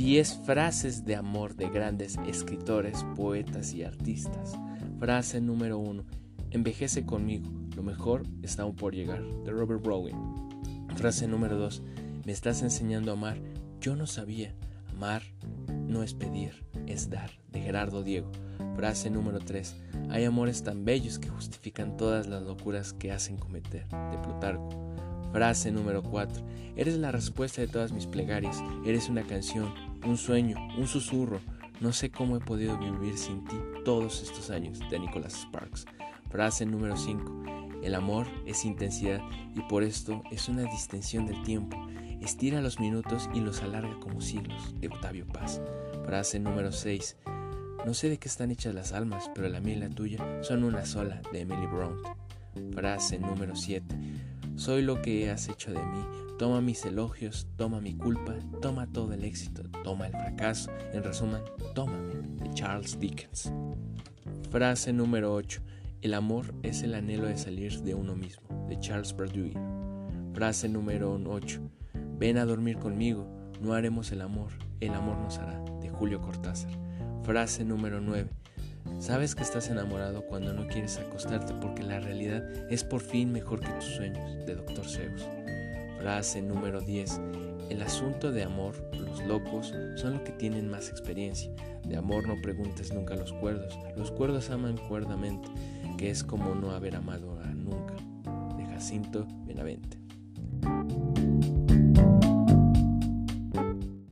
10 frases de amor de grandes escritores, poetas y artistas. Frase número 1. Envejece conmigo, lo mejor está aún por llegar, de Robert Browning. Frase número 2. Me estás enseñando a amar, yo no sabía. Amar no es pedir, es dar, de Gerardo Diego. Frase número 3. Hay amores tan bellos que justifican todas las locuras que hacen cometer, de Plutarco. Frase número 4. Eres la respuesta de todas mis plegarias, eres una canción, un sueño, un susurro. No sé cómo he podido vivir sin ti todos estos años, de Nicholas Sparks. Frase número 5. El amor es intensidad y por esto es una distensión del tiempo. Estira los minutos y los alarga como siglos, de Octavio Paz. Frase número 6. No sé de qué están hechas las almas, pero la mía y la tuya son una sola, de Emily Bront. Frase número 7. Soy lo que has hecho de mí. Toma mis elogios, toma mi culpa, toma todo el éxito, toma el fracaso. En resumen, tómame, de Charles Dickens. Frase número 8. El amor es el anhelo de salir de uno mismo, de Charles Bradbury. Frase número 8. Ven a dormir conmigo, no haremos el amor, el amor nos hará, de Julio Cortázar. Frase número 9. Sabes que estás enamorado cuando no quieres acostarte porque la realidad es por fin mejor que tus sueños, de Dr. Seuss. Frase número 10. El asunto de amor, los locos, son los que tienen más experiencia. De amor no preguntes nunca a los cuerdos. Los cuerdos aman cuerdamente, que es como no haber amado nunca. De Jacinto Benavente.